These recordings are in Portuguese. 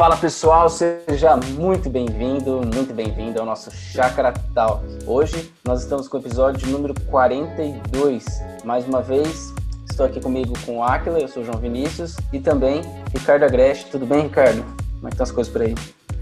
Fala pessoal, seja muito bem-vindo, muito bem-vindo ao nosso Chácara Tal. Hoje nós estamos com o episódio número 42. Mais uma vez, estou aqui comigo com o Aquila, eu sou o João Vinícius, e também Ricardo Agreste. Tudo bem, Ricardo? Como é que estão as coisas por aí?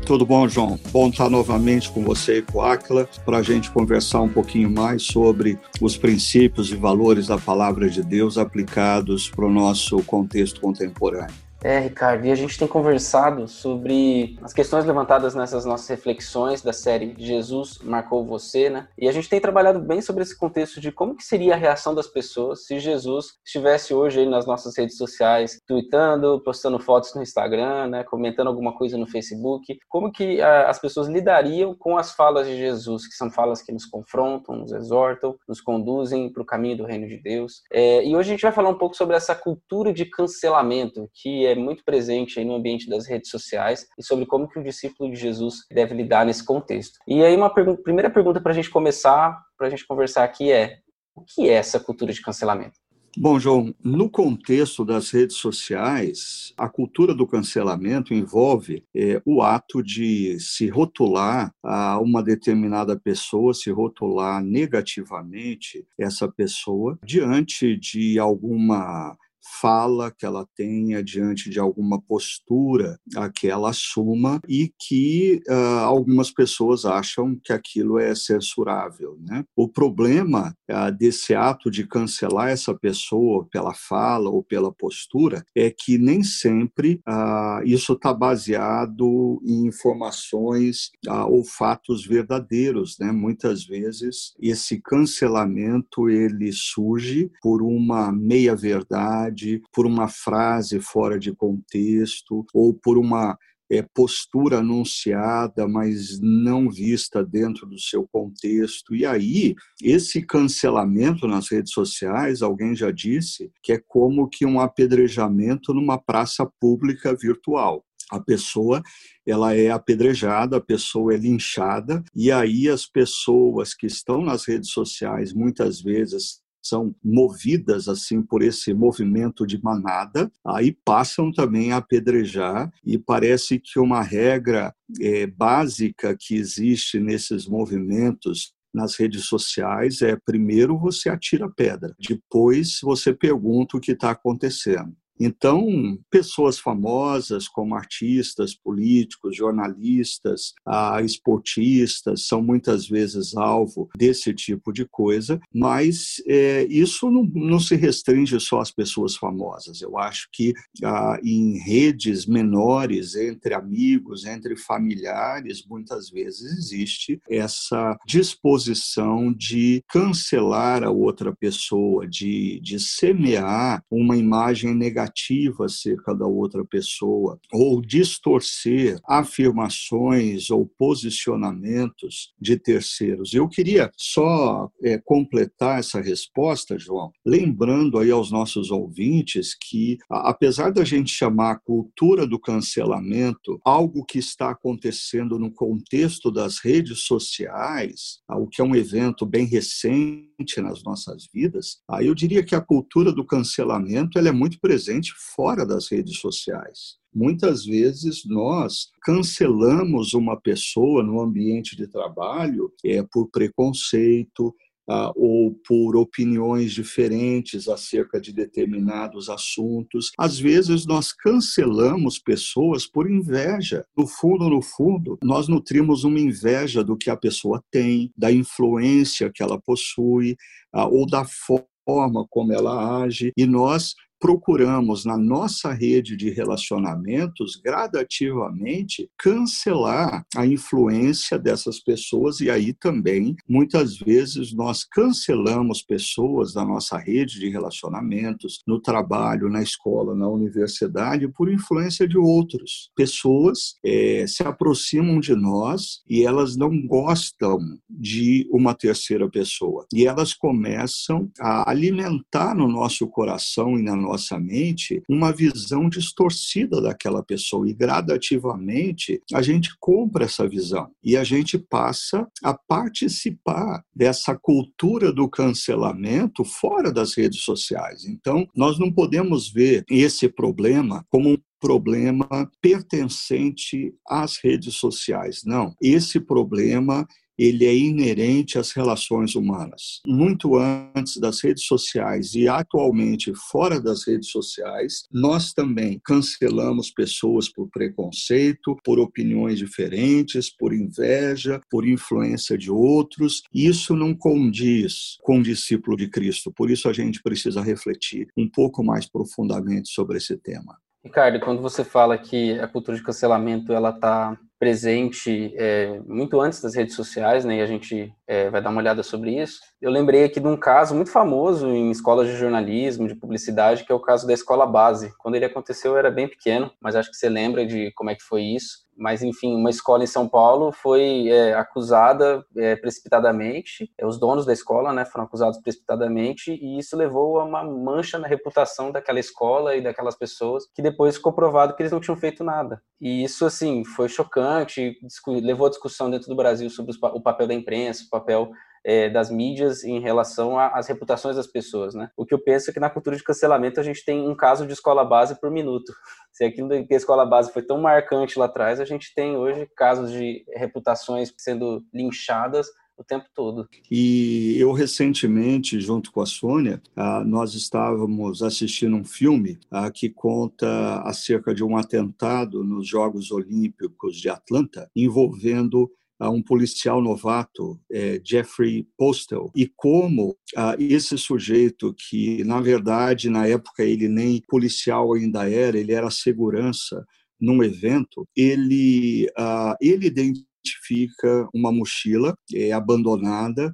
Tudo bom, João? Bom estar novamente com você e com o Aquila para a gente conversar um pouquinho mais sobre os princípios e valores da palavra de Deus aplicados para o nosso contexto contemporâneo. É, Ricardo, e a gente tem conversado sobre as questões levantadas nessas nossas reflexões da série Jesus Marcou Você, né? E a gente tem trabalhado bem sobre esse contexto de como que seria a reação das pessoas se Jesus estivesse hoje aí nas nossas redes sociais, tweetando, postando fotos no Instagram, né? Comentando alguma coisa no Facebook. Como que a, ah, as pessoas lidariam com as falas de Jesus, que são falas que nos confrontam, nos exortam, nos conduzem para o caminho do reino de Deus. É, e hoje a gente vai falar um pouco sobre essa cultura de cancelamento que é muito presente no ambiente das redes sociais e sobre como que o discípulo de Jesus deve lidar nesse contexto. E aí uma pergun primeira pergunta para a gente começar, para a gente conversar aqui é o que é essa cultura de cancelamento? Bom, João, no contexto das redes sociais, a cultura do cancelamento envolve é, o ato de se rotular a uma determinada pessoa, se rotular negativamente essa pessoa diante de alguma fala que ela tenha diante de alguma postura a que ela assuma e que uh, algumas pessoas acham que aquilo é censurável. Né? O problema uh, desse ato de cancelar essa pessoa pela fala ou pela postura é que nem sempre uh, isso está baseado em informações ou fatos verdadeiros. Né? Muitas vezes esse cancelamento ele surge por uma meia verdade verdade, por uma frase fora de contexto ou por uma é, postura anunciada, mas não vista dentro do seu contexto. E aí, esse cancelamento nas redes sociais, alguém já disse, que é como que um apedrejamento numa praça pública virtual. A pessoa ela é apedrejada, a pessoa é linchada, e aí as pessoas que estão nas redes sociais muitas vezes são movidas assim por esse movimento de manada, aí passam também a apedrejar e parece que uma regra é, básica que existe nesses movimentos nas redes sociais é primeiro você atira pedra, depois você pergunta o que está acontecendo. Então, pessoas famosas como artistas, políticos, jornalistas, ah, esportistas são muitas vezes alvo desse tipo de coisa, mas é, isso não, não, se restringe só às pessoas famosas. Eu acho que ah, em redes menores, entre amigos, entre familiares, muitas vezes existe essa disposição de cancelar a outra pessoa, de, de semear uma imagem negativa negativa acerca da outra pessoa, ou distorcer afirmações ou posicionamentos de terceiros. Eu queria só é, completar essa resposta, João, lembrando aí aos nossos ouvintes que, apesar da gente chamar cultura do cancelamento algo que está acontecendo no contexto das redes sociais, o que é um evento bem recente nas nossas vidas, aí eu diria que a cultura do cancelamento ela é muito presente presente fora das redes sociais. Muitas vezes nós cancelamos uma pessoa no ambiente de trabalho é, por preconceito, ah, ou por opiniões diferentes acerca de determinados assuntos. Às vezes nós cancelamos pessoas por inveja. No fundo, no fundo, nós nutrimos uma inveja do que a pessoa tem, da influência que ela possui, ah, ou da forma como ela age, e nós procuramos, na nossa rede de relacionamentos, gradativamente cancelar a influência dessas pessoas, e aí também, muitas vezes, nós cancelamos pessoas da nossa rede de relacionamentos, no trabalho, na escola, na universidade, por influência de outros. Pessoas é, se aproximam de nós e elas não gostam de uma terceira pessoa, e elas começam a alimentar no nosso coração e na mente uma visão distorcida daquela pessoa e gradativamente a gente compra essa visão e a gente passa a participar dessa cultura do cancelamento fora das redes sociais. Então, nós não podemos ver esse problema como um problema pertencente às redes sociais. Não, esse problema ele é inerente às relações humanas. Muito antes das redes sociais e atualmente fora das redes sociais, nós também cancelamos pessoas por preconceito, por opiniões diferentes, por inveja, por influência de outros. Isso não condiz com o discípulo de Cristo. Por isso a gente precisa refletir um pouco mais profundamente sobre esse tema. Ricardo, quando você fala que a cultura de cancelamento ela está presente é, muito antes das redes sociais, né? E a gente é, vai dar uma olhada sobre isso. Eu lembrei aqui de um caso muito famoso em escolas de jornalismo, de publicidade, que é o caso da escola base. Quando ele aconteceu, eu era bem pequeno, mas acho que você lembra de como é que foi isso mas enfim, uma escola em São Paulo foi é, acusada é, precipitadamente, é, os donos da escola né, foram acusados precipitadamente, e isso levou a uma mancha na reputação daquela escola e daquelas pessoas, que depois ficou provado que eles não tinham feito nada. E isso, assim, foi chocante, levou a discussão dentro do Brasil sobre o papel da imprensa, o papel é, das mídias em relação às reputações das pessoas, né? O que eu penso é que na cultura de cancelamento a gente tem um caso de escola base por minuto. Se aquilo que a escola base foi tão marcante lá atrás, a gente tem hoje casos de reputações sendo linchadas o tempo todo. E eu recentemente, junto com a Sônia, ah, nós estávamos assistindo um filme ah, que conta acerca de um atentado nos Jogos Olímpicos de Atlanta envolvendo a um policial novato, é, Jeffrey Postel, e como ah, esse sujeito, que na verdade na época ele nem policial ainda era, ele era segurança num evento, ele, ah, ele identifica uma mochila é, abandonada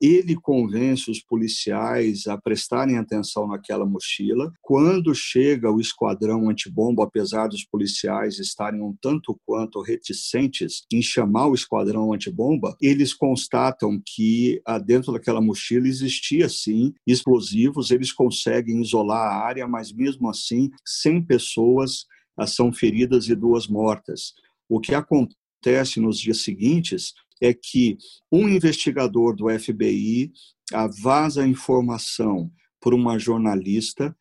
ele convence os policiais a prestarem atenção naquela mochila. Quando chega o esquadrão antibomba, apesar dos policiais estarem um tanto quanto reticentes em chamar o esquadrão antibomba, eles constatam que ah, dentro daquela mochila existia sim explosivos, eles conseguem isolar a área, mas mesmo assim 100 pessoas ah, são feridas e duas mortas. O que acontece nos dias seguintes é que um investigador do FBI vaza informação por uma jornalista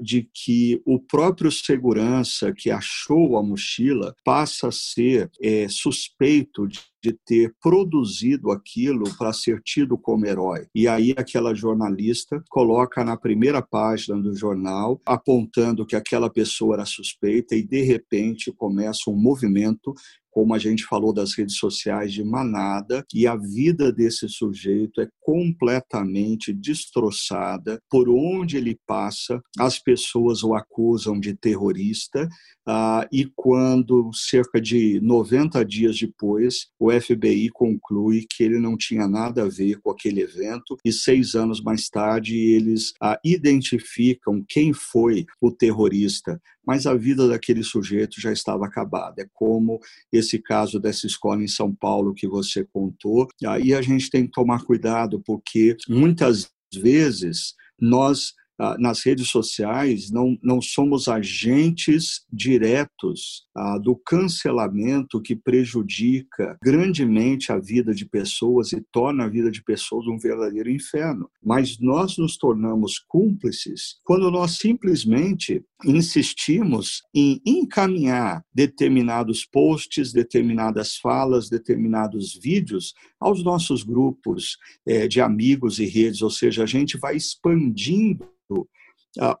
de que o próprio segurança que achou a mochila passa a ser é, suspeito de, ter produzido aquilo para ser tido como herói. E aí aquela jornalista coloca na primeira página do jornal apontando que aquela pessoa era suspeita e de repente começa um movimento como a gente falou das redes sociais, de manada, e a vida desse sujeito é completamente destroçada. Por onde ele passa, as pessoas o acusam de terrorista, ah, e quando, cerca de 90 dias depois, o FBI conclui que ele não tinha nada a ver com aquele evento, e seis anos mais tarde eles ah, identificam quem foi o terrorista, mas a vida daquele sujeito já estava acabada. É como esse caso dessa escola em São Paulo que você contou. Aí a gente tem que tomar cuidado, porque muitas vezes nós nas redes sociais, não, não somos agentes diretos ah, do cancelamento que prejudica grandemente a vida de pessoas e torna a vida de pessoas um verdadeiro inferno. Mas nós nos tornamos cúmplices quando nós simplesmente insistimos em encaminhar determinados posts, determinadas falas, determinados vídeos aos nossos grupos eh, de amigos e redes, ou seja, a gente vai expandindo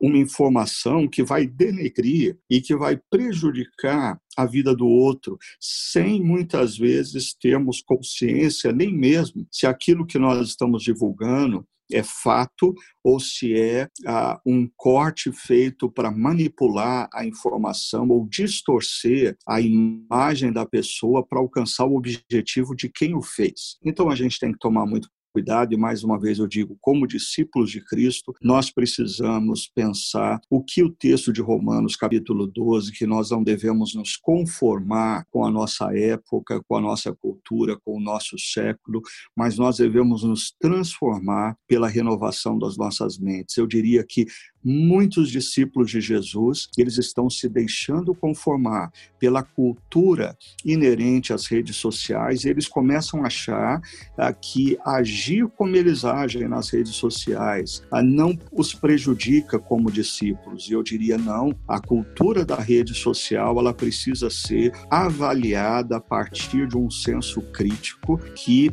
uma informação que vai denegrir e que vai prejudicar a vida do outro, sem muitas vezes termos consciência nem mesmo se aquilo que nós estamos divulgando é fato ou se é ah, um corte feito para manipular a informação ou distorcer a imagem da pessoa para alcançar o objetivo de quem o fez. Então a gente tem que tomar muito cuidado, e mais uma vez eu digo, como discípulos de Cristo, nós precisamos pensar o que o texto de Romanos, capítulo 12, que nós não devemos nos conformar com a nossa época, com a nossa cultura, com o nosso século, mas nós devemos nos transformar pela renovação das nossas mentes. Eu diria que muitos discípulos de Jesus, eles estão se deixando conformar pela cultura inerente às redes sociais, e eles começam a achar ah, que agir como eles agem nas redes sociais ah, não os prejudica como discípulos. E eu diria não, a cultura da rede social, ela precisa ser avaliada a partir de um senso crítico que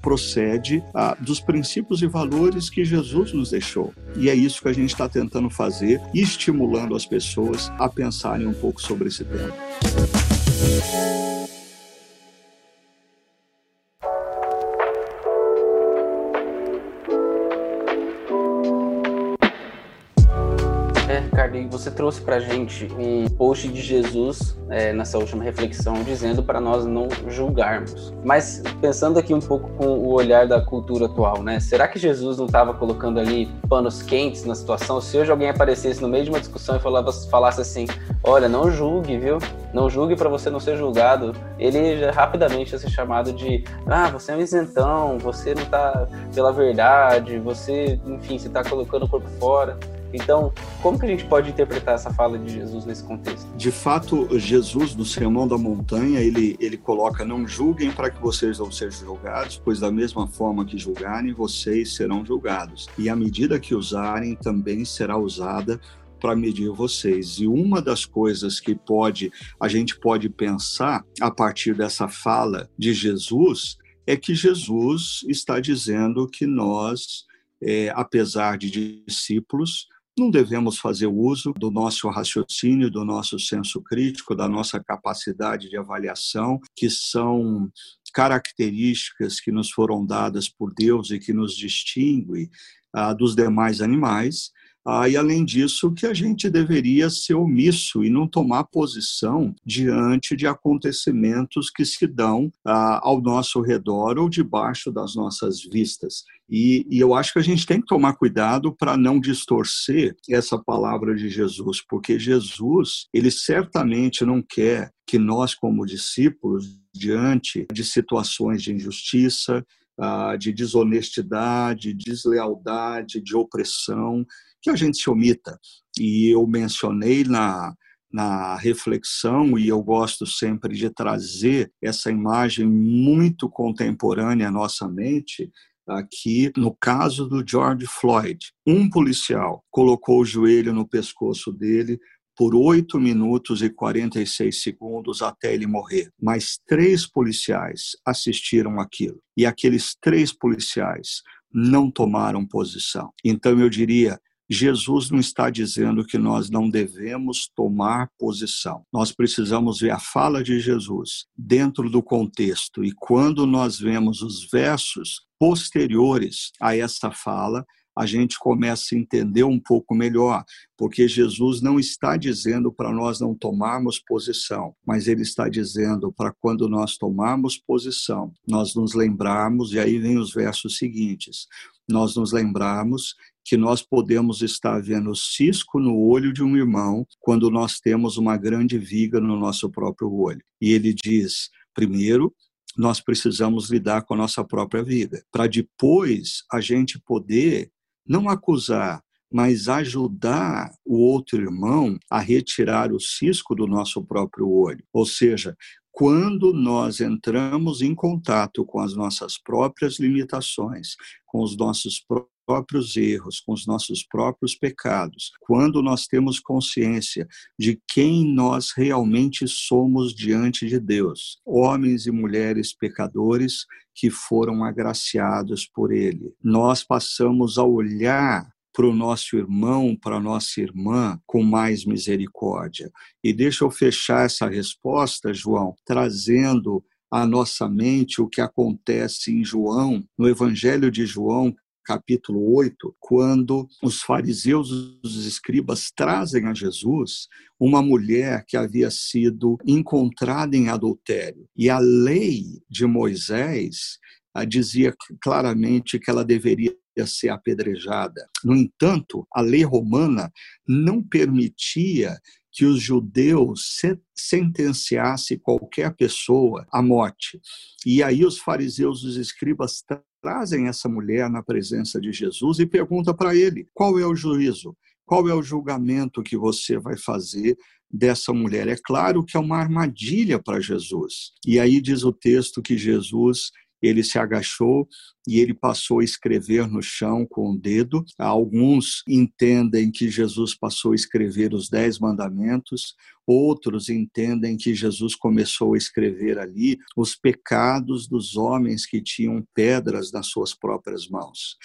procede ah, dos princípios e valores que Jesus nos deixou. E é isso que a gente está tentando fazer, estimulando as pessoas a pensarem um pouco sobre esse tema. Você trouxe para a gente um post de Jesus é, nessa última reflexão, dizendo para nós não julgarmos. Mas pensando aqui um pouco com o olhar da cultura atual, né? Será que Jesus não estava colocando ali panos quentes na situação? Se hoje alguém aparecesse no meio de uma discussão e falava, falasse assim: Olha, não julgue, viu? Não julgue para você não ser julgado. Ele rapidamente ia ser chamado de: Ah, você é um isentão, você não está pela verdade, você, enfim, você está colocando o corpo fora. Então, como que a gente pode interpretar essa fala de Jesus nesse contexto? De fato, Jesus, no Sermão da Montanha, ele, ele coloca: Não julguem para que vocês não sejam julgados, pois da mesma forma que julgarem, vocês serão julgados. E a medida que usarem também será usada para medir vocês. E uma das coisas que pode a gente pode pensar a partir dessa fala de Jesus é que Jesus está dizendo que nós, é, apesar de discípulos, não devemos fazer uso do nosso raciocínio, do nosso senso crítico, da nossa capacidade de avaliação, que são características que nos foram dadas por Deus e que nos distingue ah, dos demais animais. Ah, e, além disso, que a gente deveria ser omisso e não tomar posição diante de acontecimentos que se dão ah, ao nosso redor ou debaixo das nossas vistas. E, e, eu acho que a gente tem que tomar cuidado para não distorcer essa palavra de Jesus, porque Jesus, ele certamente não quer que nós, como discípulos, diante de situações de injustiça, ah, de desonestidade, deslealdade, de opressão, que a gente se omita. E eu mencionei na, na reflexão, e eu gosto sempre de trazer essa imagem muito contemporânea à nossa mente, aqui no caso do George Floyd. Um policial colocou o joelho no pescoço dele por 8 minutos e 46 segundos até ele morrer. Mas três policiais assistiram aquilo. E aqueles três policiais não tomaram posição. Então eu diria, Jesus não está dizendo que nós não devemos tomar posição. Nós precisamos ver a fala de Jesus dentro do contexto. E quando nós vemos os versos posteriores a essa fala, a gente começa a entender um pouco melhor, porque Jesus não está dizendo para nós não tomarmos posição, mas ele está dizendo para quando nós tomarmos posição, nós nos lembrarmos, e aí vem os versos seguintes, nós nos lembrarmos que nós podemos estar vendo cisco no olho de um irmão quando nós temos uma grande viga no nosso próprio olho. E ele diz, primeiro, nós precisamos lidar com a nossa própria vida, para depois a gente poder não acusar, mas ajudar o outro irmão a retirar o cisco do nosso próprio olho. Ou seja, quando nós entramos em contato com as nossas próprias limitações, com os nossos próprios erros, com os nossos próprios pecados, quando nós temos consciência de quem nós realmente somos diante de Deus, homens e mulheres pecadores que foram agraciados por Ele, nós passamos a olhar para o nosso irmão, para a nossa irmã, com mais misericórdia. E deixa eu fechar essa resposta, João, trazendo à nossa mente o que acontece em João, no Evangelho de João, capítulo 8, quando os fariseus e os escribas trazem a Jesus uma mulher que havia sido encontrada em adultério. E a lei de Moisés ah, dizia claramente que ela deveria ser apedrejada. No entanto, a lei romana não permitia que os judeus sentenciassem qualquer pessoa à morte. E aí os fariseus os escribas trazem essa mulher na presença de Jesus e pergunta para ele: qual é o juízo? qual é o julgamento que você vai fazer dessa mulher? É claro que é uma armadilha para Jesus. E aí diz o texto que Jesus ele se agachou e ele passou a escrever no chão com o dedo. Alguns entendem que Jesus passou a escrever os dez mandamentos, outros entendem que Jesus começou a escrever ali os pecados dos homens que tinham pedras nas suas próprias mãos.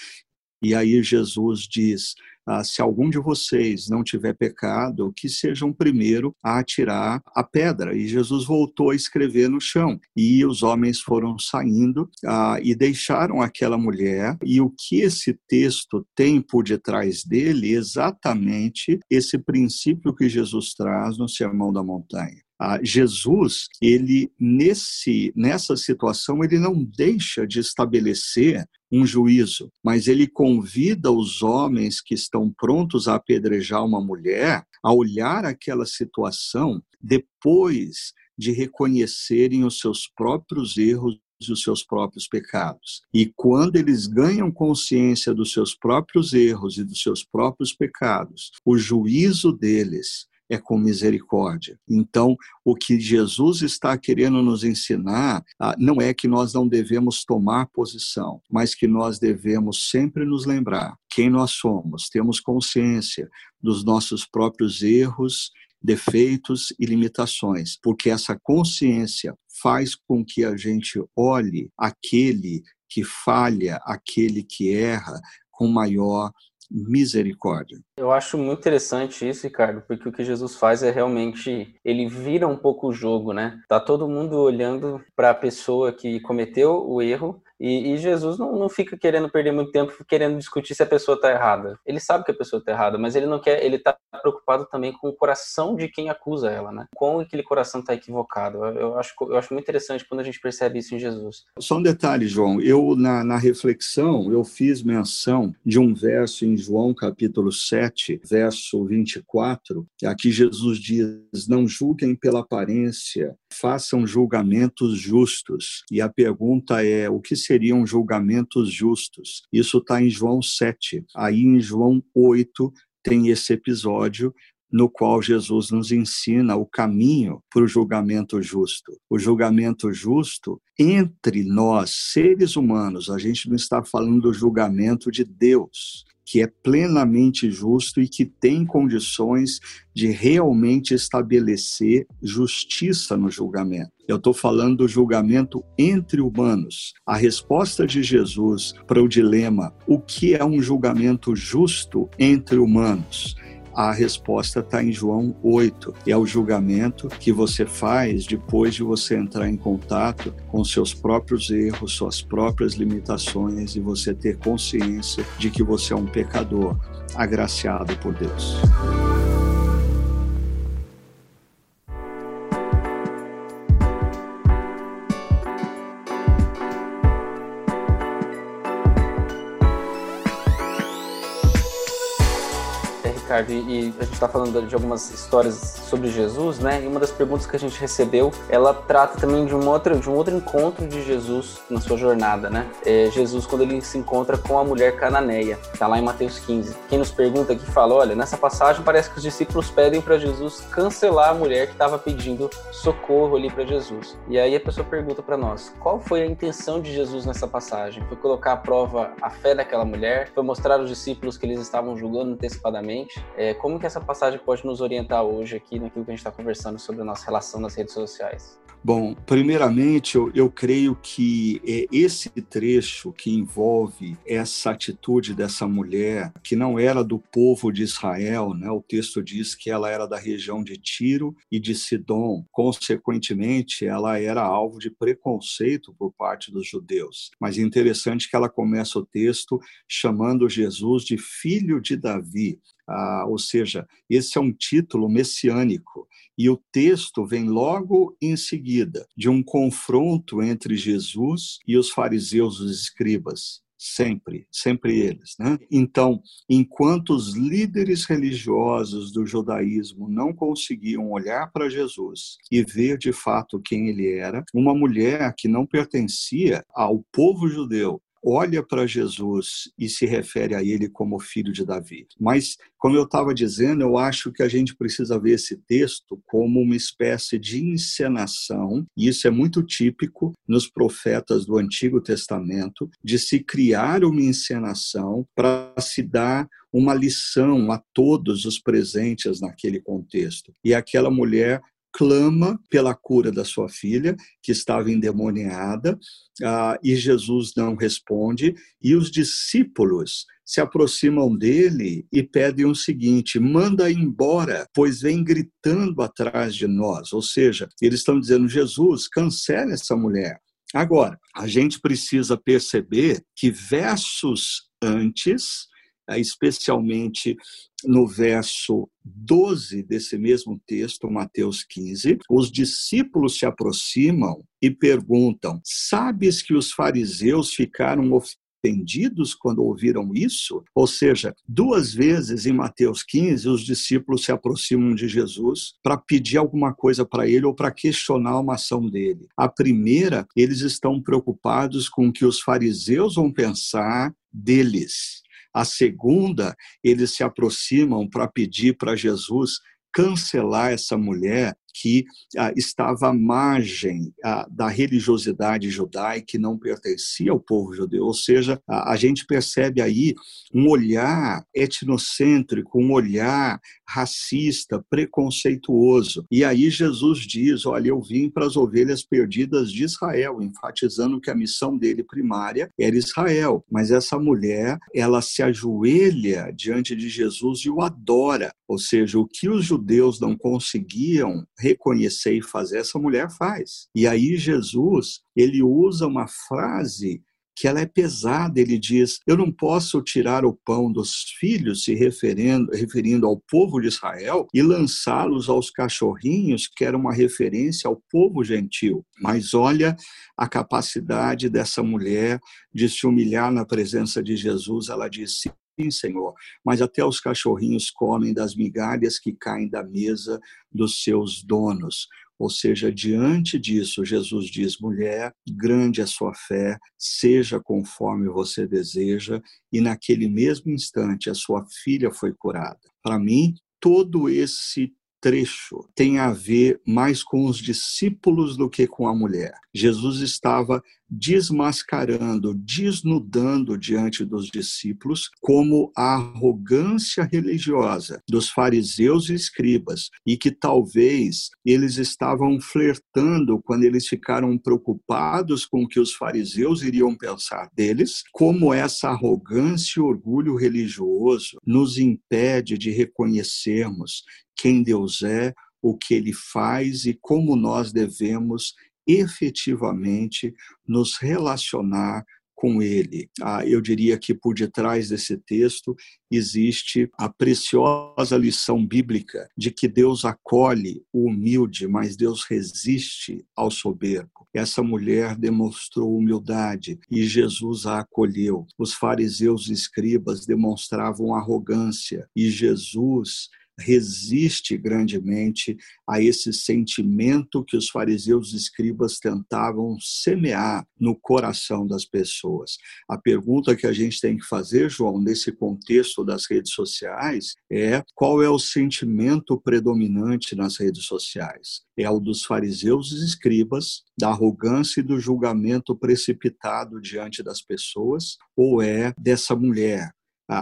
E aí Jesus diz: ah, se algum de vocês não tiver pecado, que seja o primeiro a atirar a pedra. E Jesus voltou a escrever no chão. E os homens foram saindo ah, e deixaram aquela mulher. E o que esse texto tem por detrás dele? Exatamente esse princípio que Jesus traz no Sermão da Montanha. Ah, Jesus, ele nesse nessa situação, ele não deixa de estabelecer um juízo, mas ele convida os homens que estão prontos a apedrejar uma mulher a olhar aquela situação depois de reconhecerem os seus próprios erros e os seus próprios pecados. E quando eles ganham consciência dos seus próprios erros e dos seus próprios pecados, o juízo deles é com misericórdia. Então, o que Jesus está querendo nos ensinar ah, não é que nós não devemos tomar posição, mas que nós devemos sempre nos lembrar quem nós somos, temos consciência dos nossos próprios erros, defeitos e limitações, porque essa consciência faz com que a gente olhe aquele que falha, aquele que erra com maior misericórdia. Eu acho muito interessante isso, Ricardo, porque o que Jesus faz é realmente ele vira um pouco o jogo, né? Tá todo mundo olhando para a pessoa que cometeu o erro e, e, Jesus não, não fica querendo perder muito tempo querendo discutir se a pessoa está errada. Ele sabe que a pessoa está errada, mas ele não quer, ele está preocupado também com o coração de quem acusa ela, né? Como aquele coração está equivocado. Eu, eu, acho, eu acho muito interessante quando a gente percebe isso em Jesus. Só um detalhe, João. Eu, na, na reflexão, eu fiz menção de um verso em João capítulo 7, verso 24. Aqui Jesus diz: Não julguem pela aparência, façam julgamentos justos. E a pergunta é: o que seriam julgamentos justos? Isso está em João 7. Aí em João 8 tem esse episódio no qual Jesus nos ensina o caminho para o julgamento justo. O julgamento justo entre nós, seres humanos, a gente não está falando do julgamento de Deus que é plenamente justo e que tem condições de realmente estabelecer justiça no julgamento. Eu estou falando do julgamento entre humanos. A resposta de Jesus para o dilema: o que é um julgamento justo entre humanos? A resposta está em João 8, e é o julgamento que você faz depois de você entrar em contato com seus próprios erros, suas próprias limitações e você ter consciência de que você é um pecador agraciado por Deus. Ricardo, e, a gente está falando de algumas histórias sobre Jesus, né? E uma das perguntas que a gente recebeu, ela trata também de um outro, de um outro encontro de Jesus na sua jornada, né? É Jesus quando ele se encontra com a mulher cananeia, está lá em Mateus 15. Quem nos pergunta aqui fala, olha, nessa passagem parece que os discípulos pedem para Jesus cancelar a mulher que estava pedindo socorro ali para Jesus. E aí a pessoa pergunta para nós, qual foi a intenção de Jesus nessa passagem? Foi colocar à prova a fé daquela mulher? Foi mostrar aos discípulos que eles estavam julgando antecipadamente? É, como que essa passagem pode nos orientar hoje aqui naquilo que a gente está conversando sobre a nossa relação nas redes sociais? Bom, primeiramente, eu, eu creio que é esse trecho que envolve essa atitude dessa mulher, que não era do povo de Israel, né? o texto diz que ela era da região de Tiro e de Sidom, consequentemente, ela era alvo de preconceito por parte dos judeus. Mas é interessante que ela começa o texto chamando Jesus de filho de Davi. Ah, ou seja, esse é um título messiânico. E o texto vem logo em seguida de um confronto entre Jesus e os fariseus, os escribas. Sempre, sempre eles. Né? Então, enquanto os líderes religiosos do judaísmo não conseguiam olhar para Jesus e ver de fato quem ele era, uma mulher que não pertencia ao povo judeu, olha para Jesus e se refere a ele como filho de Davi. Mas, como eu estava dizendo, eu acho que a gente precisa ver esse texto como uma espécie de encenação, e isso é muito típico nos profetas do Antigo Testamento, de se criar uma encenação para se dar uma lição a todos os presentes naquele contexto. E aquela mulher clama pela cura da sua filha, que estava endemoniada, ah, e Jesus não responde, e os discípulos se aproximam dele e pedem o seguinte: manda embora, pois vem gritando atrás de nós. Ou seja, eles estão dizendo: Jesus, cancele essa mulher. Agora, a gente precisa perceber que versos antes, especialmente no verso 12 desse mesmo texto, Mateus 15, os discípulos se aproximam e perguntam: Sabes que os fariseus ficaram ofendidos quando ouviram isso? Ou seja, duas vezes em Mateus 15, os discípulos se aproximam de Jesus para pedir alguma coisa para ele ou para questionar uma ação dele. A primeira, eles estão preocupados com o que os fariseus vão pensar deles. A segunda, eles se aproximam para pedir para Jesus cancelar essa mulher que ah, estava à margem ah, da religiosidade judaica e não pertencia ao povo judeu. Ou seja, a, a, gente percebe aí um olhar etnocêntrico, um olhar racista, preconceituoso. E aí Jesus diz: Olha, eu vim para as ovelhas perdidas de Israel, enfatizando que a missão dele primária era Israel. Mas essa mulher, ela se ajoelha diante de Jesus e o adora. Ou seja, o que os judeus não conseguiam reconhecer e fazer, essa mulher faz. E aí Jesus, ele usa uma frase que ela é pesada. Ele diz: Eu não posso tirar o pão dos filhos, se referindo, referindo ao povo de Israel, e lançá-los aos cachorrinhos, que era uma referência ao povo gentil. Mas olha a capacidade dessa mulher de se humilhar na presença de Jesus. Ela disse: Senhor, mas até os cachorrinhos comem das migalhas que caem da mesa dos seus donos. Ou seja, diante disso, Jesus diz: mulher, grande é a sua fé, seja conforme você deseja, e naquele mesmo instante a sua filha foi curada. Para mim, todo esse trecho tem a ver mais com os discípulos do que com a mulher. Jesus estava desmascarando, desnudando diante dos discípulos como a arrogância religiosa dos fariseus e escribas, e que talvez eles estavam flertando quando eles ficaram preocupados com o que os fariseus iriam pensar deles, como essa arrogância e orgulho religioso nos impede de reconhecermos quem Deus é, o que ele faz e como nós devemos efetivamente nos relacionar com ele. Ah, eu diria que por detrás desse texto existe a preciosa lição bíblica de que Deus acolhe o humilde, mas Deus resiste ao soberbo. Essa mulher demonstrou humildade e Jesus a acolheu. Os fariseus e escribas demonstravam arrogância e Jesus resiste grandemente a esse sentimento que os fariseus e escribas tentavam semear no coração das pessoas. A pergunta que a gente tem que fazer, João, nesse contexto das redes sociais, é qual é o sentimento predominante nas redes sociais? É o dos fariseus e escribas, da arrogância e do julgamento precipitado diante das pessoas, ou é dessa mulher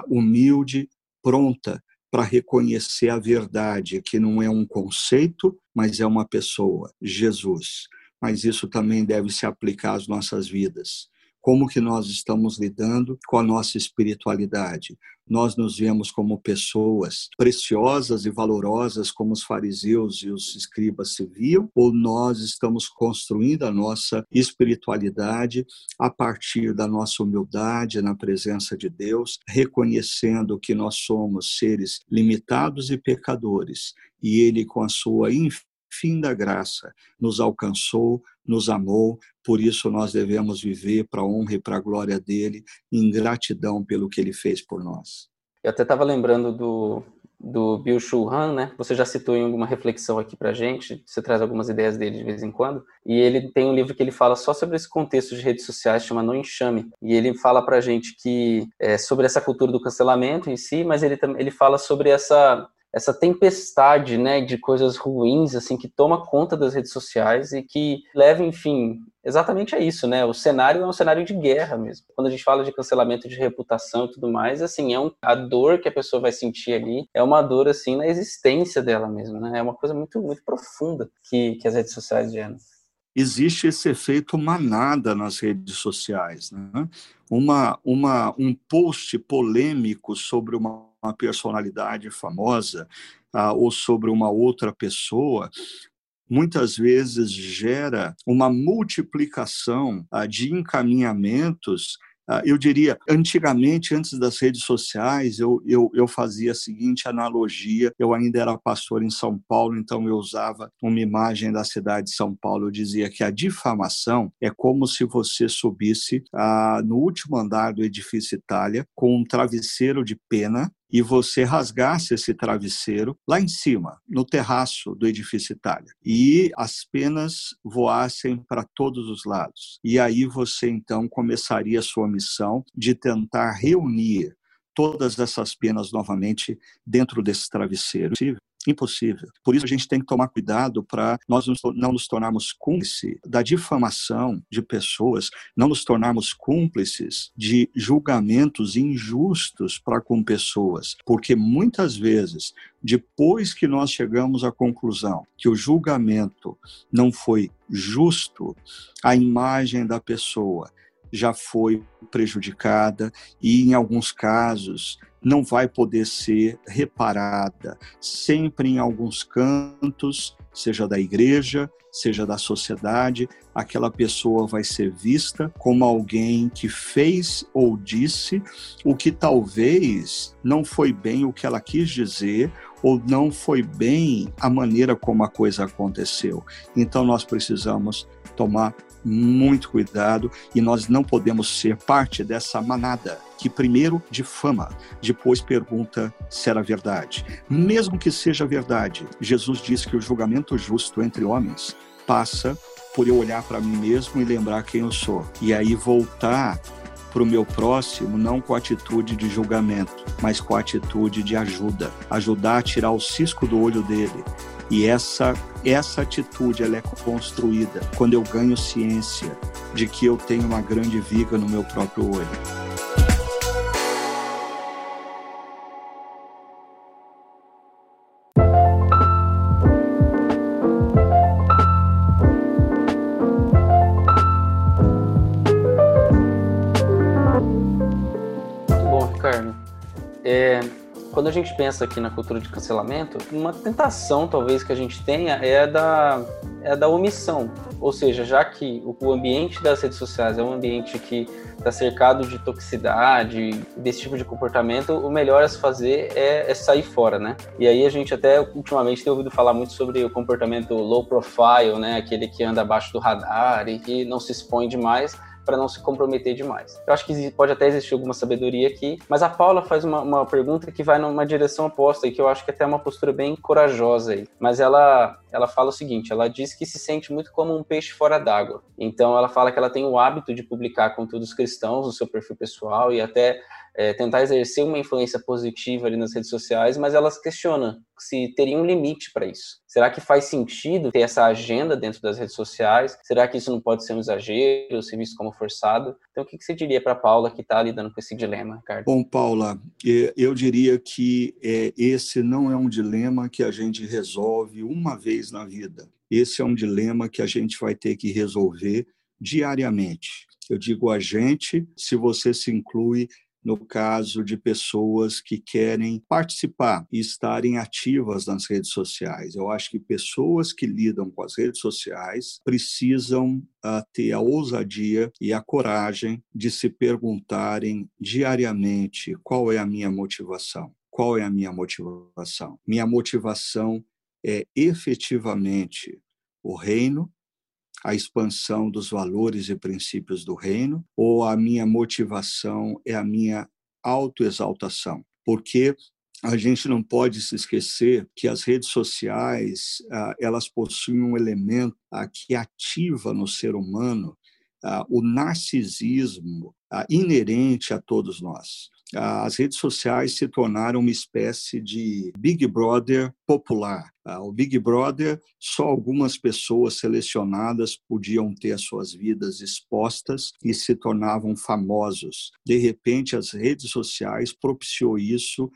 humilde, pronta para reconhecer a verdade, que não é um conceito, mas é uma pessoa, Jesus. Mas isso também deve se aplicar às nossas vidas como que nós estamos lidando com a nossa espiritualidade. Nós nos vemos como pessoas preciosas e valorosas como os fariseus e os escribas se viam, ou nós estamos construindo a nossa espiritualidade a partir da nossa humildade na presença de Deus, reconhecendo que nós somos seres limitados e pecadores, e ele com a sua fim da graça, nos alcançou, nos amou, por isso nós devemos viver para a honra e para a glória dele, em gratidão pelo que ele fez por nós. Eu até estava lembrando do, do Bill Shuhan, né? Você já citou em alguma reflexão aqui pra gente, você traz algumas ideias dele de vez em quando, e ele tem um livro que ele fala só sobre esse contexto de redes sociais, chama No Enxame, e ele fala pra gente que é sobre essa cultura do cancelamento em si, mas ele, ele fala sobre essa essa tempestade, né, de coisas ruins, assim, que toma conta das redes sociais e que leva, enfim, exatamente a isso, né? O cenário é um cenário de guerra mesmo. Quando a gente fala de cancelamento de reputação e tudo mais, assim, é um, a dor que a pessoa vai sentir ali é uma dor, assim, na existência dela mesmo, né? É uma coisa muito, muito profunda que, que as redes sociais geram existe esse efeito manada nas redes sociais. Né? Uma, uma, um post polêmico sobre uma uma personalidade famosa ah, ou sobre uma outra pessoa, muitas vezes gera uma multiplicação ah, de encaminhamentos ah, eu diria, antigamente, antes das redes sociais, eu, eu, eu fazia a seguinte analogia. Eu ainda era pastor em São Paulo, então eu usava uma imagem da cidade de São Paulo. Eu dizia que a difamação é como se você subisse ah, no último andar do edifício Itália com um travesseiro de pena e você rasgasse esse travesseiro lá em cima, no terraço do edifício Itália, e as penas voassem para todos os lados. E aí você então começaria a sua missão de tentar reunir todas essas penas novamente dentro desse travesseiro. Impossível. Por isso a gente tem que tomar cuidado para nós não nos tornarmos cúmplices da difamação de pessoas, não nos tornarmos cúmplices de julgamentos injustos para com pessoas, porque muitas vezes, depois que nós chegamos à conclusão que o julgamento não foi justo, a imagem da pessoa já foi prejudicada e, em alguns casos, não vai poder ser reparada. Sempre em alguns cantos, seja da igreja, seja da sociedade, aquela pessoa vai ser vista como alguém que fez ou disse o que talvez não foi bem o que ela quis dizer ou não foi bem a maneira como a coisa aconteceu. Então nós precisamos tomar muito cuidado e nós não podemos ser parte dessa manada que primeiro difama, depois pergunta se era verdade. Mesmo que seja verdade, Jesus diz que o julgamento justo entre homens passa por eu olhar para mim mesmo e lembrar quem eu sou. E aí voltar para o meu próximo não com atitude de julgamento, mas com atitude de ajuda, ajudar a tirar o cisco do olho dele, e essa essa atitude ela é construída quando eu ganho ciência de que eu tenho uma grande viga no meu próprio olho. Quando a gente pensa aqui na cultura de cancelamento, uma tentação talvez que a gente tenha é a da, é a da omissão. Ou seja, já que o ambiente das redes sociais é um ambiente que está cercado de toxicidade, desse tipo de comportamento, o melhor a se fazer é, é, sair fora, né? E aí a gente até ultimamente tem ouvido falar muito sobre o comportamento low profile, né? Aquele que anda abaixo do radar e que não se expõe demais para não se comprometer demais. Eu acho que pode até existir alguma sabedoria aqui, mas a Paula faz uma, uma pergunta que vai numa direção oposta e que eu acho que até é uma postura bem corajosa aí. Mas ela, ela fala o seguinte: ela diz que se sente muito como um peixe fora d'água. Então ela fala que ela tem o hábito de publicar conteúdos cristãos no seu perfil pessoal e até é, tentar exercer uma influência positiva ali nas redes sociais, mas elas questionam se teria um limite para isso. Será que faz sentido ter essa agenda dentro das redes sociais? Será que isso não pode ser um exagero, ser visto como forçado? Então, o que você diria para Paula que está lidando com esse dilema, Ricardo? Bom, Paula, é, eu diria que é, esse não é um dilema que a gente resolve uma vez na vida. Esse é um dilema que a gente vai ter que resolver diariamente. Eu digo a gente, se você se inclui no caso de pessoas que querem participar e estarem ativas nas redes sociais. Eu acho que pessoas que lidam com as redes sociais precisam uh, ter a ousadia e a coragem de se perguntarem diariamente qual é a minha motivação. Qual é a minha motivação? Minha motivação é efetivamente o reino a expansão dos valores e princípios do reino, ou a minha motivação é a minha autoexaltação? Porque a gente não pode se esquecer que as redes sociais ah, elas possuem um elemento ah, que ativa no ser humano ah, o narcisismo inerente a todos nós. As redes sociais se tornaram uma espécie de Big Brother popular. O Big Brother, só algumas pessoas selecionadas podiam ter suas vidas expostas e se tornavam famosos. De repente, as redes sociais propiciou isso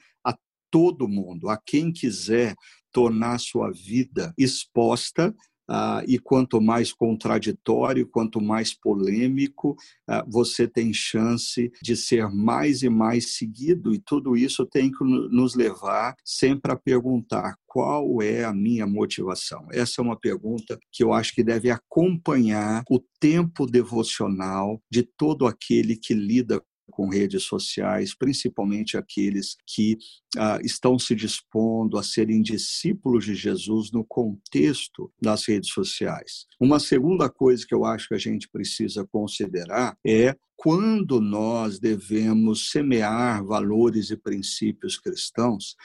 todo mundo, a quem quiser tornar sua vida exposta, ah, e quanto mais contraditório, quanto mais polêmico, ah, você tem chance de ser mais e mais seguido, e tudo isso tem que nos levar sempre a perguntar qual é a minha motivação? Essa é uma pergunta que eu acho que deve acompanhar o tempo devocional de todo aquele que lida com redes sociais, principalmente aqueles que ah, estão se dispondo a serem discípulos de Jesus no contexto das redes sociais. Uma segunda coisa que eu acho que a gente precisa considerar é quando nós devemos semear valores e princípios cristãos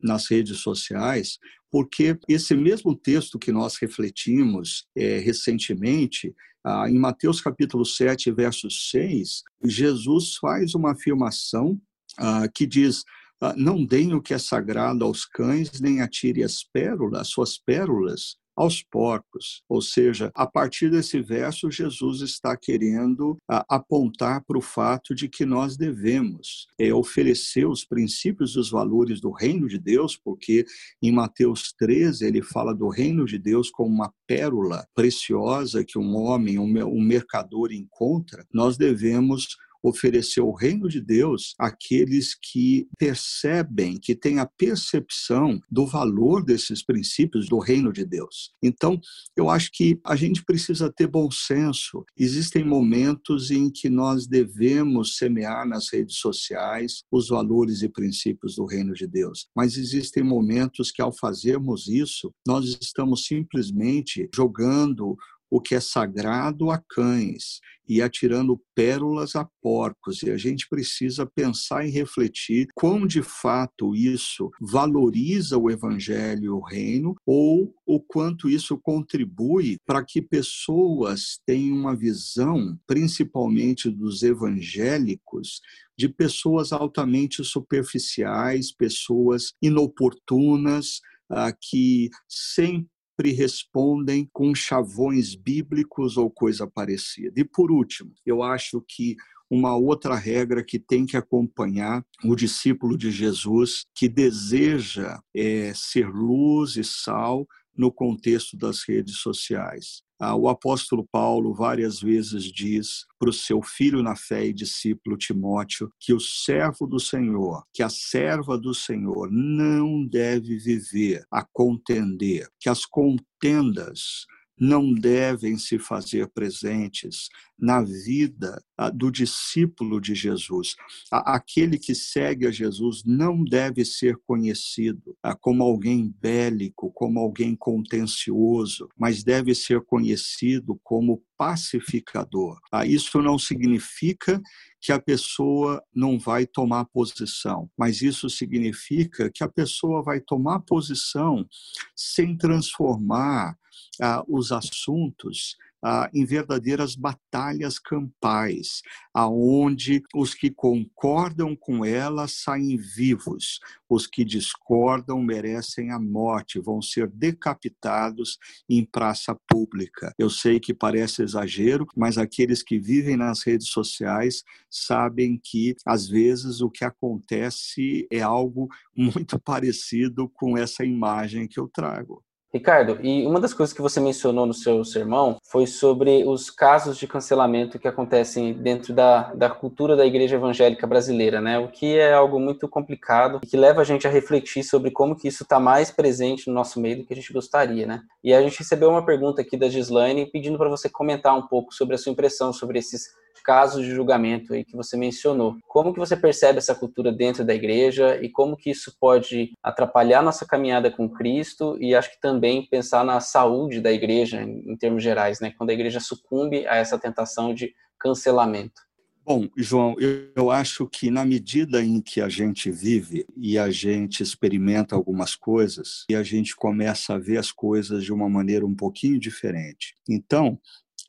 nas redes sociais, porque esse mesmo texto que nós refletimos é, recentemente, ah, em Mateus capítulo 7, verso 6, Jesus faz uma afirmação ah, que diz: ah, Não deem o que é sagrado aos cães, nem atire as pérolas, as suas pérolas aos porcos. Ou seja, a partir desse verso, Jesus está querendo apontar para o fato de que nós devemos é, oferecer os princípios dos valores do reino de Deus, porque em Mateus 13 ele fala do reino de Deus como uma pérola preciosa que um homem, um mercador encontra. Nós devemos oferecer o reino de Deus àqueles que percebem, que têm a percepção do valor desses princípios do reino de Deus. Então, eu acho que a gente precisa ter bom senso. Existem momentos em que nós devemos semear nas redes sociais os valores e princípios do reino de Deus, mas existem momentos que, ao fazermos isso, nós estamos simplesmente jogando o que é sagrado a cães e atirando pérolas a porcos. E a gente precisa pensar e refletir quão de fato isso valoriza o evangelho e o reino ou o quanto isso contribui para que pessoas tenham uma visão, principalmente dos evangélicos, de pessoas altamente superficiais, pessoas inoportunas, ah, que sempre sempre respondem com chavões bíblicos ou coisa parecida. E por último, eu acho que uma outra regra que tem que acompanhar o discípulo de Jesus que deseja é, ser luz e sal no contexto das redes sociais. Ah, o apóstolo Paulo várias vezes diz para o seu filho na fé e discípulo Timóteo que o servo do Senhor, que a serva do Senhor não deve viver a contender, que as contendas não devem se fazer presentes na vida ah, do discípulo de Jesus. Aquele que segue a Jesus não deve ser conhecido ah, como alguém bélico, como alguém contencioso, mas deve ser conhecido como pacificador. Ah, isso não significa que a pessoa não vai tomar posição, mas isso significa que a pessoa vai tomar posição sem transformar ah, os assuntos ah, em verdadeiras batalhas campais, aonde os que concordam com ela saem vivos, os que discordam merecem a morte, vão ser decapitados em praça pública. Eu sei que parece exagero, mas aqueles que vivem nas redes sociais sabem que às vezes o que acontece é algo muito parecido com essa imagem que eu trago. Ricardo, e uma das coisas que você mencionou no seu sermão foi sobre os casos de cancelamento que acontecem dentro da, da cultura da igreja evangélica brasileira, né? O que é algo muito complicado e que leva a gente a refletir sobre como que isso está mais presente no nosso meio do que a gente gostaria, né? E a gente recebeu uma pergunta aqui da Gislaine pedindo para você comentar um pouco sobre a sua impressão sobre esses casos de julgamento aí que você mencionou. Como que você percebe essa cultura dentro da igreja e como que isso pode atrapalhar nossa caminhada com Cristo e acho que também pensar na saúde da igreja em, termos gerais, né? Quando a igreja sucumbe a essa tentação de cancelamento. Bom, João, eu, eu, acho que na medida em que a gente vive e a gente experimenta algumas coisas, e a gente começa a ver as coisas de uma maneira um pouquinho diferente. Então,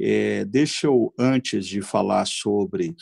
é, deixa eu, antes de falar sobre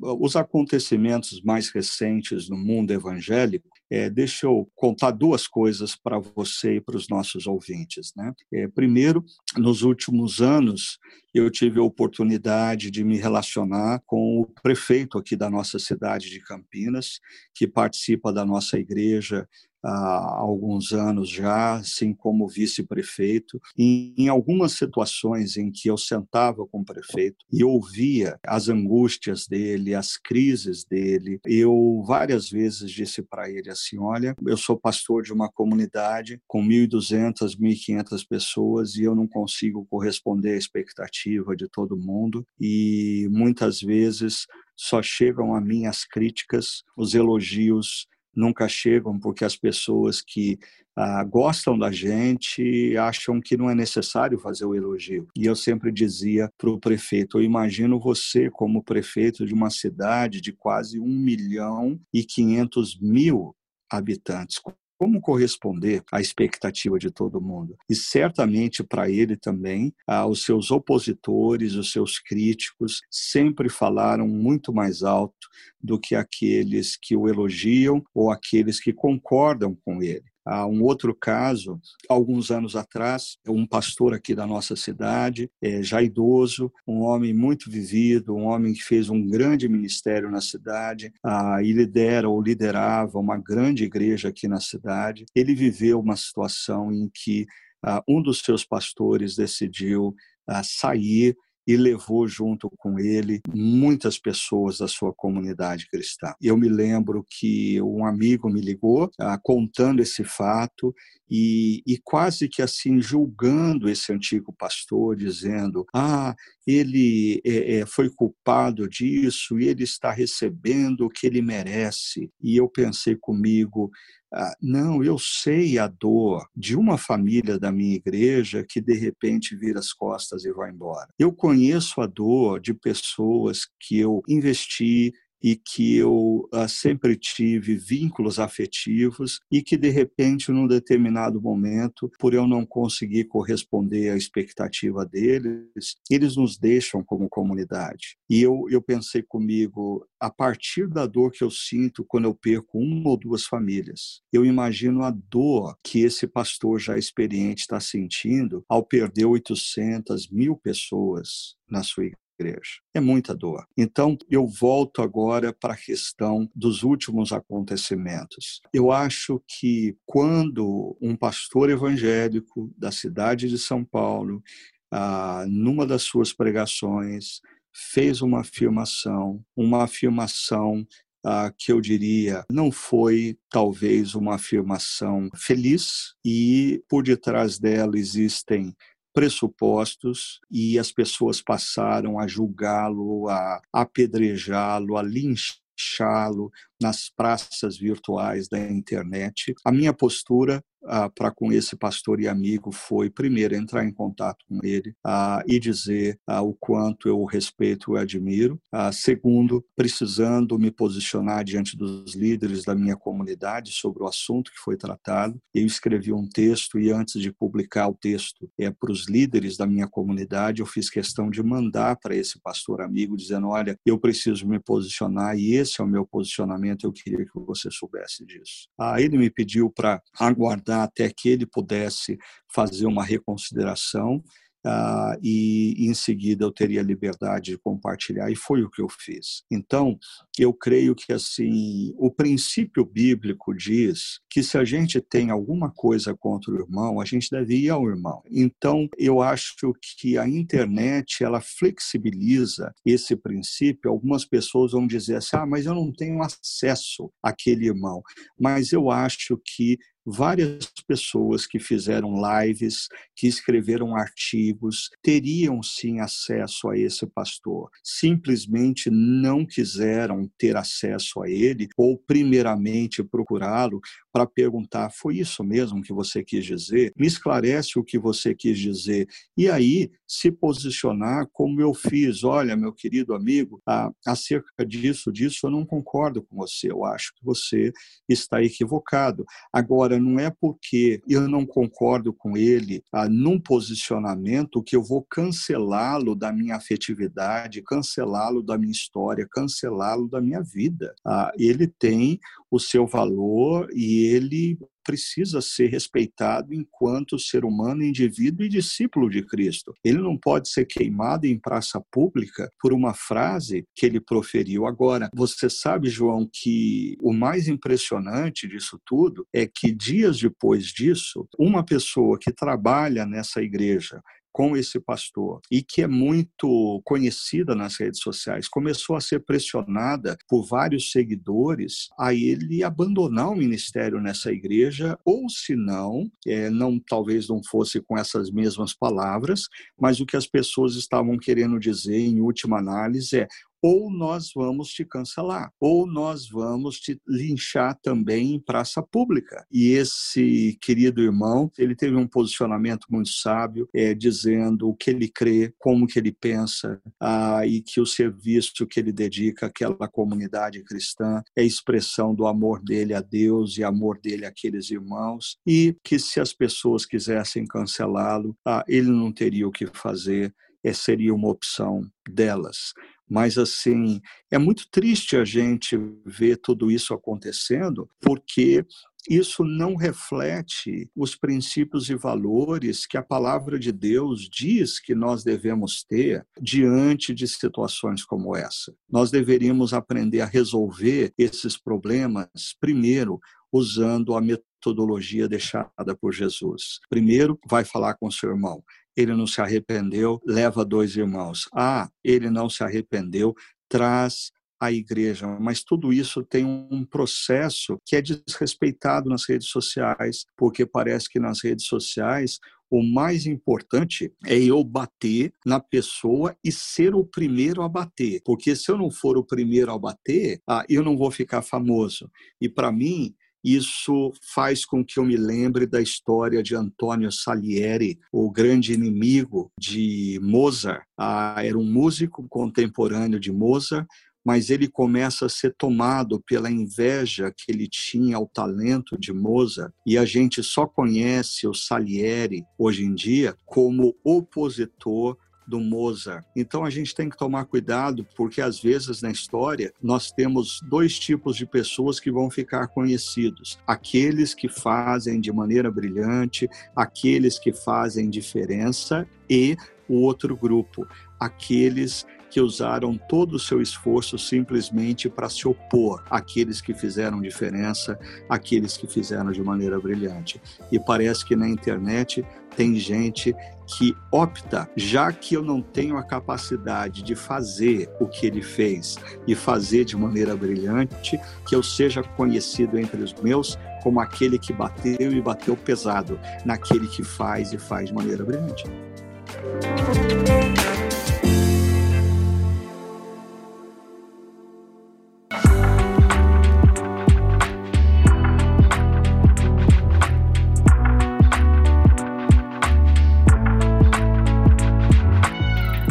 os acontecimentos mais recentes no mundo evangélico, é, deixa eu contar duas coisas para você e para os nossos ouvintes. Né? É, primeiro, nos últimos anos, eu tive a oportunidade de me relacionar com o prefeito aqui da nossa cidade de Campinas, que participa da nossa igreja há alguns anos já, assim como vice-prefeito. Em algumas situações em que eu sentava com o prefeito e ouvia as angústias dele, as crises dele, eu várias vezes disse para ele assim: Olha, eu sou pastor de uma comunidade com 1.200, 1.500 pessoas e eu não consigo corresponder à expectativa de todo mundo e muitas vezes só chegam a mim as críticas, os elogios nunca chegam porque as pessoas que ah, gostam da gente acham que não é necessário fazer o elogio. E eu sempre dizia para o prefeito: eu imagino você como prefeito de uma cidade de quase 1 milhão e 500 mil habitantes como corresponder à expectativa de todo mundo. E certamente para ele também, ah, os seus opositores, os seus críticos, sempre falaram muito mais alto do que aqueles que o elogiam ou aqueles que concordam com ele. Um outro caso, alguns anos atrás, um pastor aqui da nossa cidade, é, já idoso, um homem muito vivido, um homem que fez um grande ministério na cidade e lidera ou liderava uma grande igreja aqui na cidade. Ele viveu uma situação em que ah, um dos seus pastores decidiu ah, sair e levou junto com ele muitas pessoas da sua comunidade cristã. Eu me lembro que um amigo me ligou ah, contando esse fato e, e, quase que assim julgando esse antigo pastor, dizendo: ah, ele é, foi culpado disso e ele está recebendo o que ele merece. E eu pensei comigo: ah, não, eu sei a dor de uma família da minha igreja que de repente vira as costas e vai embora. Eu conheço a dor de pessoas que eu investi, e que eu uh, sempre tive vínculos afetivos e que de repente num determinado momento, por eu não conseguir corresponder à expectativa deles, eles nos deixam como comunidade. E eu eu pensei comigo, a partir da dor que eu sinto quando eu perco uma ou duas famílias, eu imagino a dor que esse pastor já experiente está sentindo ao perder 800 mil pessoas na sua igreja igreja. É muita dor. Então, eu volto agora para a questão dos últimos acontecimentos. Eu acho que quando um pastor evangélico da cidade de São Paulo, ah, numa das suas pregações, fez uma afirmação, uma afirmação ah, que eu diria não foi talvez uma afirmação feliz e por detrás dela existem pressupostos e as pessoas passaram a julgá-lo, a apedrejá-lo, a linchá-lo nas praças virtuais da internet. A minha postura ah, para com esse pastor e amigo foi, primeiro, entrar em contato com ele ah, e dizer ah, o quanto eu o respeito e admiro. Ah, segundo, precisando me posicionar diante dos líderes da minha comunidade sobre o assunto que foi tratado. Eu escrevi um texto e, antes de publicar o texto é, para os líderes da minha comunidade, eu fiz questão de mandar para esse pastor amigo, dizendo: Olha, eu preciso me posicionar e esse é o meu posicionamento, eu queria que você soubesse disso. Ah, ele me pediu para aguardar até que ele pudesse fazer uma reconsideração Uh, e em seguida eu teria liberdade de compartilhar e foi o que eu fiz. Então, eu creio que assim, o princípio bíblico diz que se a gente tem alguma coisa contra o irmão, a gente deve ir ao irmão. Então, eu acho que a internet ela flexibiliza esse princípio. Algumas pessoas vão dizer assim: "Ah, mas eu não tenho acesso àquele irmão". Mas eu acho que várias pessoas que fizeram lives, que escreveram artigos, teriam sim acesso a esse pastor. Simplesmente não quiseram ter acesso a ele ou, primeiramente, procurá-lo para perguntar: foi isso mesmo que você quis dizer? Me esclarece o que você quis dizer. E aí se posicionar como eu fiz: olha, meu querido amigo, acerca disso, disso, eu não concordo com você. Eu acho que você está equivocado. Agora, não é porque eu não concordo com ele ah, num posicionamento que eu vou cancelá-lo da minha afetividade, cancelá-lo da minha história, cancelá-lo da minha vida. Ah, ele tem o seu valor e ele precisa ser respeitado enquanto ser humano, indivíduo e discípulo de Cristo. Ele não pode ser queimado em praça pública por uma frase que ele proferiu. Agora, você sabe, João, que o mais impressionante disso tudo é que dias depois disso, uma pessoa que trabalha nessa igreja com esse pastor e que é muito conhecida nas redes sociais, começou a ser pressionada por vários seguidores a ele abandonar o ministério nessa igreja, ou se não, é, não talvez não fosse com essas mesmas palavras, mas o que as pessoas estavam querendo dizer em última análise é ou nós vamos te cancelar, ou nós vamos te linchar também em praça pública. E esse querido irmão, ele teve um posicionamento muito sábio, é, dizendo o que ele crê, como que ele pensa, ah, e que o serviço que ele dedica àquela comunidade cristã é expressão do amor dele a Deus e amor dele àqueles irmãos, e que se as pessoas quisessem cancelá-lo, ah, ele não teria o que fazer, é, seria uma opção delas. Mas, assim, é muito triste a gente ver tudo isso acontecendo, porque isso não reflete os princípios e valores que a palavra de Deus diz que nós devemos ter diante de situações como essa. Nós deveríamos aprender a resolver esses problemas, primeiro, usando a metodologia deixada por Jesus. Primeiro, vai falar com seu irmão ele não se arrependeu, leva dois irmãos. Ah, ele não se arrependeu, traz a igreja, mas tudo isso tem um processo que é desrespeitado nas redes sociais, porque parece que nas redes sociais o mais importante é eu bater na pessoa e ser o primeiro a bater, porque se eu não for o primeiro a bater, ah, eu não vou ficar famoso. E para mim, isso faz com que eu me lembre da história de Antonio Salieri, o grande inimigo de Mozart. Ah, era um músico contemporâneo de Mozart, mas ele começa a ser tomado pela inveja que ele tinha ao talento de Mozart, e a gente só conhece o Salieri hoje em dia como opositor do Mozart. Então a gente tem que tomar cuidado, porque às vezes na história nós temos dois tipos de pessoas que vão ficar conhecidos: aqueles que fazem de maneira brilhante, aqueles que fazem diferença e o outro grupo, aqueles que usaram todo o seu esforço simplesmente para se opor àqueles que fizeram diferença, àqueles que fizeram de maneira brilhante. E parece que na internet tem gente que opta, já que eu não tenho a capacidade de fazer o que ele fez e fazer de maneira brilhante, que eu seja conhecido entre os meus como aquele que bateu e bateu pesado, naquele que faz e faz de maneira brilhante.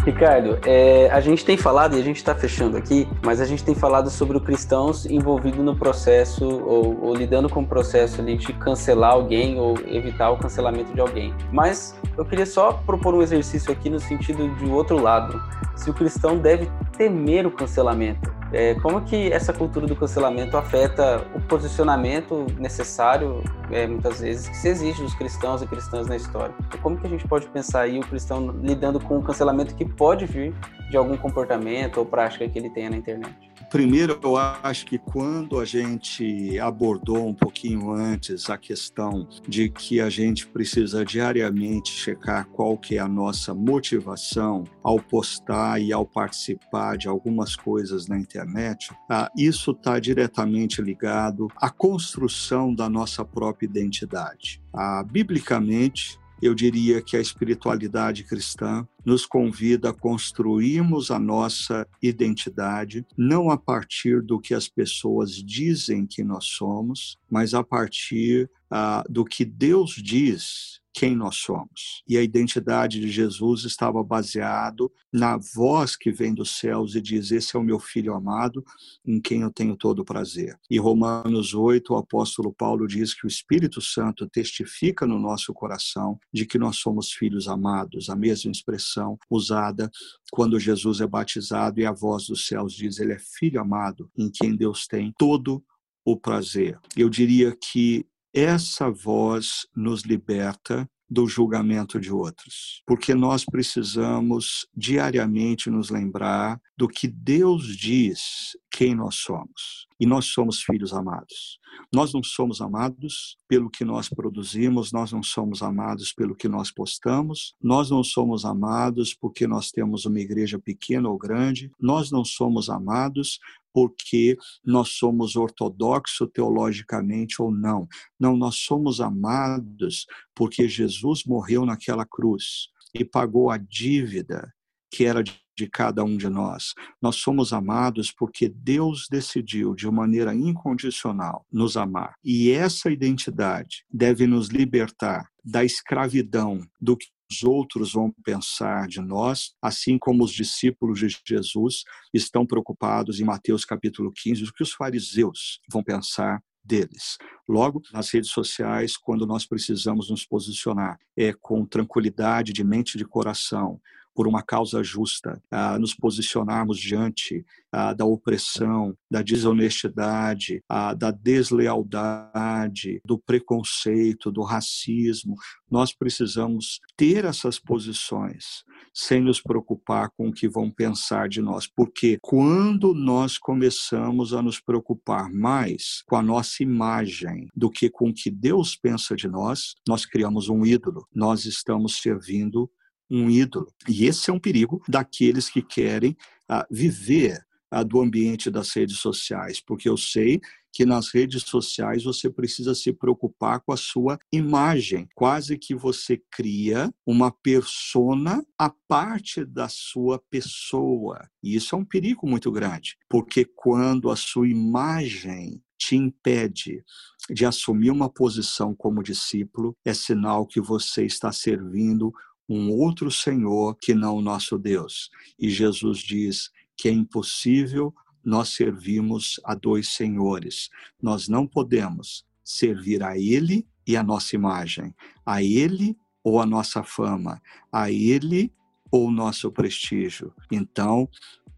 Ricardo, é, a gente tem falado, e a gente está fechando aqui, mas a gente tem falado sobre o cristãos envolvido no processo, ou, ou, lidando com o processo ali de cancelar alguém ou evitar o cancelamento de alguém. Mas eu queria só propor um exercício aqui no sentido de outro lado. Se o cristão deve temer o cancelamento. É, como que essa cultura do cancelamento afeta o posicionamento necessário, é, muitas vezes, que se exige dos cristãos e cristãs na história? Então, como que a gente pode pensar aí o cristão lidando com o cancelamento que pode vir de algum comportamento ou prática que ele tenha na internet? Primeiro, eu acho que quando a gente abordou um pouquinho antes a questão de que a gente precisa diariamente checar qual que é a nossa motivação ao postar e ao participar de algumas coisas na internet, ah, isso está diretamente ligado à construção da nossa própria identidade. Ah, biblicamente, eu diria que a espiritualidade cristã nos convida a construirmos a nossa identidade não a partir do que as pessoas dizem que nós somos, mas a partir ah, do que Deus diz quem nós somos. E a identidade de Jesus estava baseado na voz que vem dos céus e diz: Esse é o meu filho amado, em quem eu tenho todo prazer. E Romanos 8, o apóstolo Paulo diz que o Espírito Santo testifica no nosso coração de que nós somos filhos amados, a mesma expressão usada quando Jesus é batizado e a voz dos céus diz: Ele é filho amado, em quem Deus tem todo o prazer. Eu diria que essa voz nos liberta do julgamento de outros, porque nós precisamos diariamente nos lembrar do que Deus diz quem nós somos. E nós somos filhos amados. Nós não somos amados pelo que nós produzimos, nós não somos amados pelo que nós postamos, nós não somos amados porque nós temos uma igreja pequena ou grande, nós não somos amados porque nós somos ortodoxos teologicamente ou não. Não, nós somos amados porque Jesus morreu naquela cruz e pagou a dívida que era de de cada um de nós. Nós somos amados porque Deus decidiu de maneira incondicional nos amar. E essa identidade deve nos libertar da escravidão do que os outros vão pensar de nós, assim como os discípulos de Jesus estão preocupados em Mateus capítulo 15, o que os fariseus vão pensar deles. Logo, nas redes sociais, quando nós precisamos nos posicionar é com tranquilidade de mente e de coração, por uma causa justa, a nos posicionarmos diante a, da opressão, da desonestidade, a, da deslealdade, do preconceito, do racismo. Nós precisamos ter essas posições sem nos preocupar com o que vão pensar de nós, porque quando nós começamos a nos preocupar mais com a nossa imagem do que com o que Deus pensa de nós, nós criamos um ídolo. Nós estamos servindo um ídolo. E esse é um perigo daqueles que querem ah, viver ah, do ambiente das redes sociais, porque eu sei que nas redes sociais você precisa se preocupar com a sua imagem, quase que você cria uma persona a parte da sua pessoa. E isso é um perigo muito grande, porque quando a sua imagem te impede de assumir uma posição como discípulo, é sinal que você está servindo um outro Senhor que não o nosso Deus. E Jesus diz que é impossível nós servirmos a dois senhores. Nós não podemos servir a Ele e a nossa imagem, a Ele ou a nossa fama, a Ele ou o nosso prestígio. Então,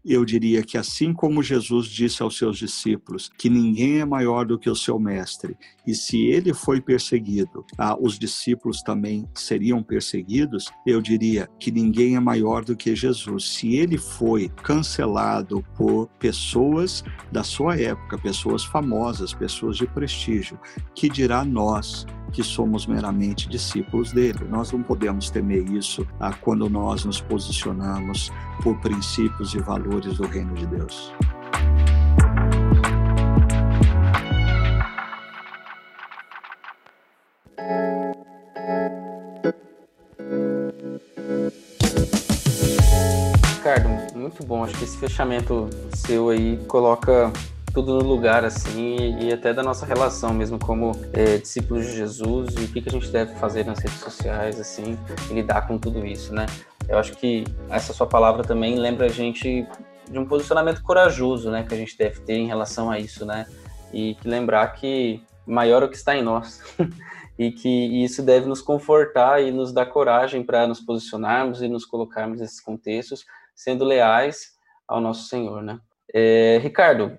eu diria que assim como Jesus disse aos seus discípulos que ninguém é maior do que o seu mestre, e se ele foi perseguido, ah, os discípulos também seriam perseguidos, eu diria que ninguém é maior do que Jesus. Se ele foi cancelado por pessoas da sua época, pessoas famosas, pessoas de prestígio, que dirá nós que somos meramente discípulos dele. Nós não podemos temer isso ah, quando nós nos posicionamos por princípios e valores do reino de Deus. Ricardo, muito bom. Acho que esse fechamento seu aí coloca tudo no lugar, assim, e até da nossa relação mesmo como é, discípulos de Jesus e o que, que a gente deve fazer nas redes sociais, assim, e lidar com tudo isso, né? Eu acho que essa sua palavra também lembra a gente de um posicionamento corajoso, né, que a gente deve ter em relação a isso, né? E que lembrar que maior é o que está em nós. e que isso deve nos confortar e nos dar coragem para nos posicionarmos e nos colocarmos nesses contextos, sendo leais ao nosso Senhor, né? É, Ricardo,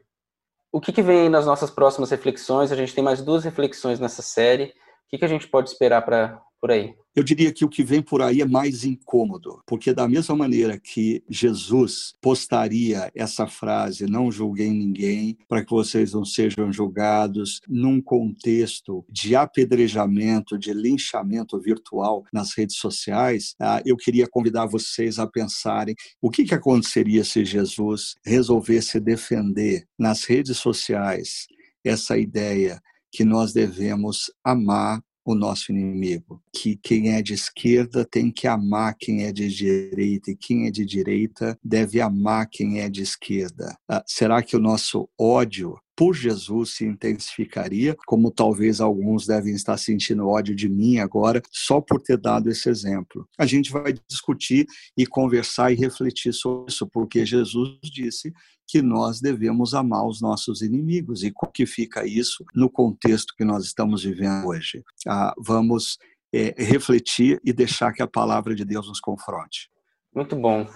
o que, que vem nas nossas próximas reflexões? A gente tem mais duas reflexões nessa série que, que a gente pode esperar para por aí? Eu diria que o que vem por aí é mais incômodo, porque da mesma maneira que Jesus postaria essa frase, não julguem ninguém, para que vocês não sejam julgados, num contexto de apedrejamento, de linchamento virtual nas redes sociais, ah, eu queria convidar vocês a pensarem o que, que aconteceria se Jesus resolvesse defender nas redes sociais essa ideia que nós devemos amar o nosso inimigo, que quem é de esquerda tem que amar quem é de direita e quem é de direita deve amar quem é de esquerda. Ah, será que o nosso ódio por Jesus se intensificaria, como talvez alguns devem estar sentindo ódio de mim agora, só por ter dado esse exemplo. A gente vai discutir e conversar e refletir sobre isso, porque Jesus disse que nós devemos amar os nossos inimigos. E como que fica isso no contexto que nós estamos vivendo hoje? Ah, vamos é, refletir e deixar que a palavra de Deus nos confronte. Muito bom.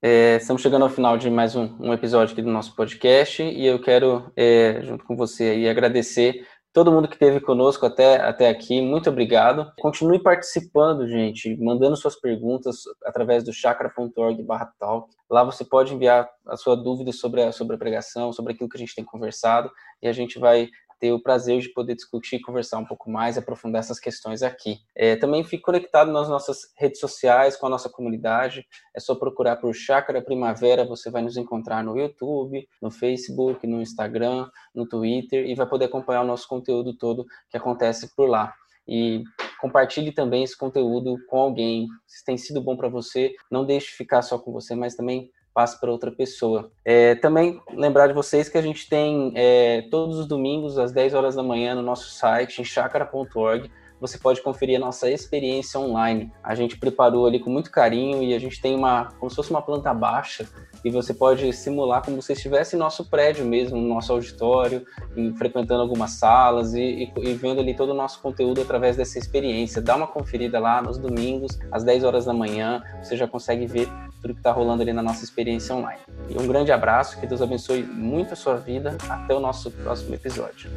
É, estamos chegando ao final de mais um, um, episódio aqui do nosso podcast e eu quero, é, junto com você, aí, agradecer todo mundo que esteve conosco até, até aqui, muito obrigado. Continue participando, gente, mandando suas perguntas através do chakra.org talk. Lá você pode enviar a sua dúvida sobre a, sobre a pregação, sobre aquilo que a gente tem conversado, e a gente vai ter o prazer de poder discutir, conversar um pouco mais, aprofundar essas questões aqui. É, também fique conectado nas nossas redes sociais, com a nossa comunidade. É só procurar por Chácara Primavera, você vai nos encontrar no YouTube, no Facebook, no Instagram, no Twitter e vai poder acompanhar o nosso conteúdo todo que acontece por lá. E compartilhe também esse conteúdo com alguém. Se tem sido bom para você, não deixe ficar só com você, mas também passe para outra pessoa. É, também lembrar de vocês que a gente tem é, todos os domingos às 10 horas da manhã no nosso site, em chacara.org, você pode conferir a nossa experiência online. A gente preparou ali com muito carinho e a gente tem uma, como se fosse uma planta baixa, e você pode simular como se estivesse em nosso prédio mesmo, no nosso auditório, em, frequentando algumas salas e, e, e, vendo ali todo o nosso conteúdo através dessa experiência. Dá uma conferida lá nos domingos, às 10 horas da manhã, você já consegue ver tudo que está rolando ali na nossa experiência online. E um grande abraço, que Deus abençoe muito a sua vida. Até o nosso próximo episódio.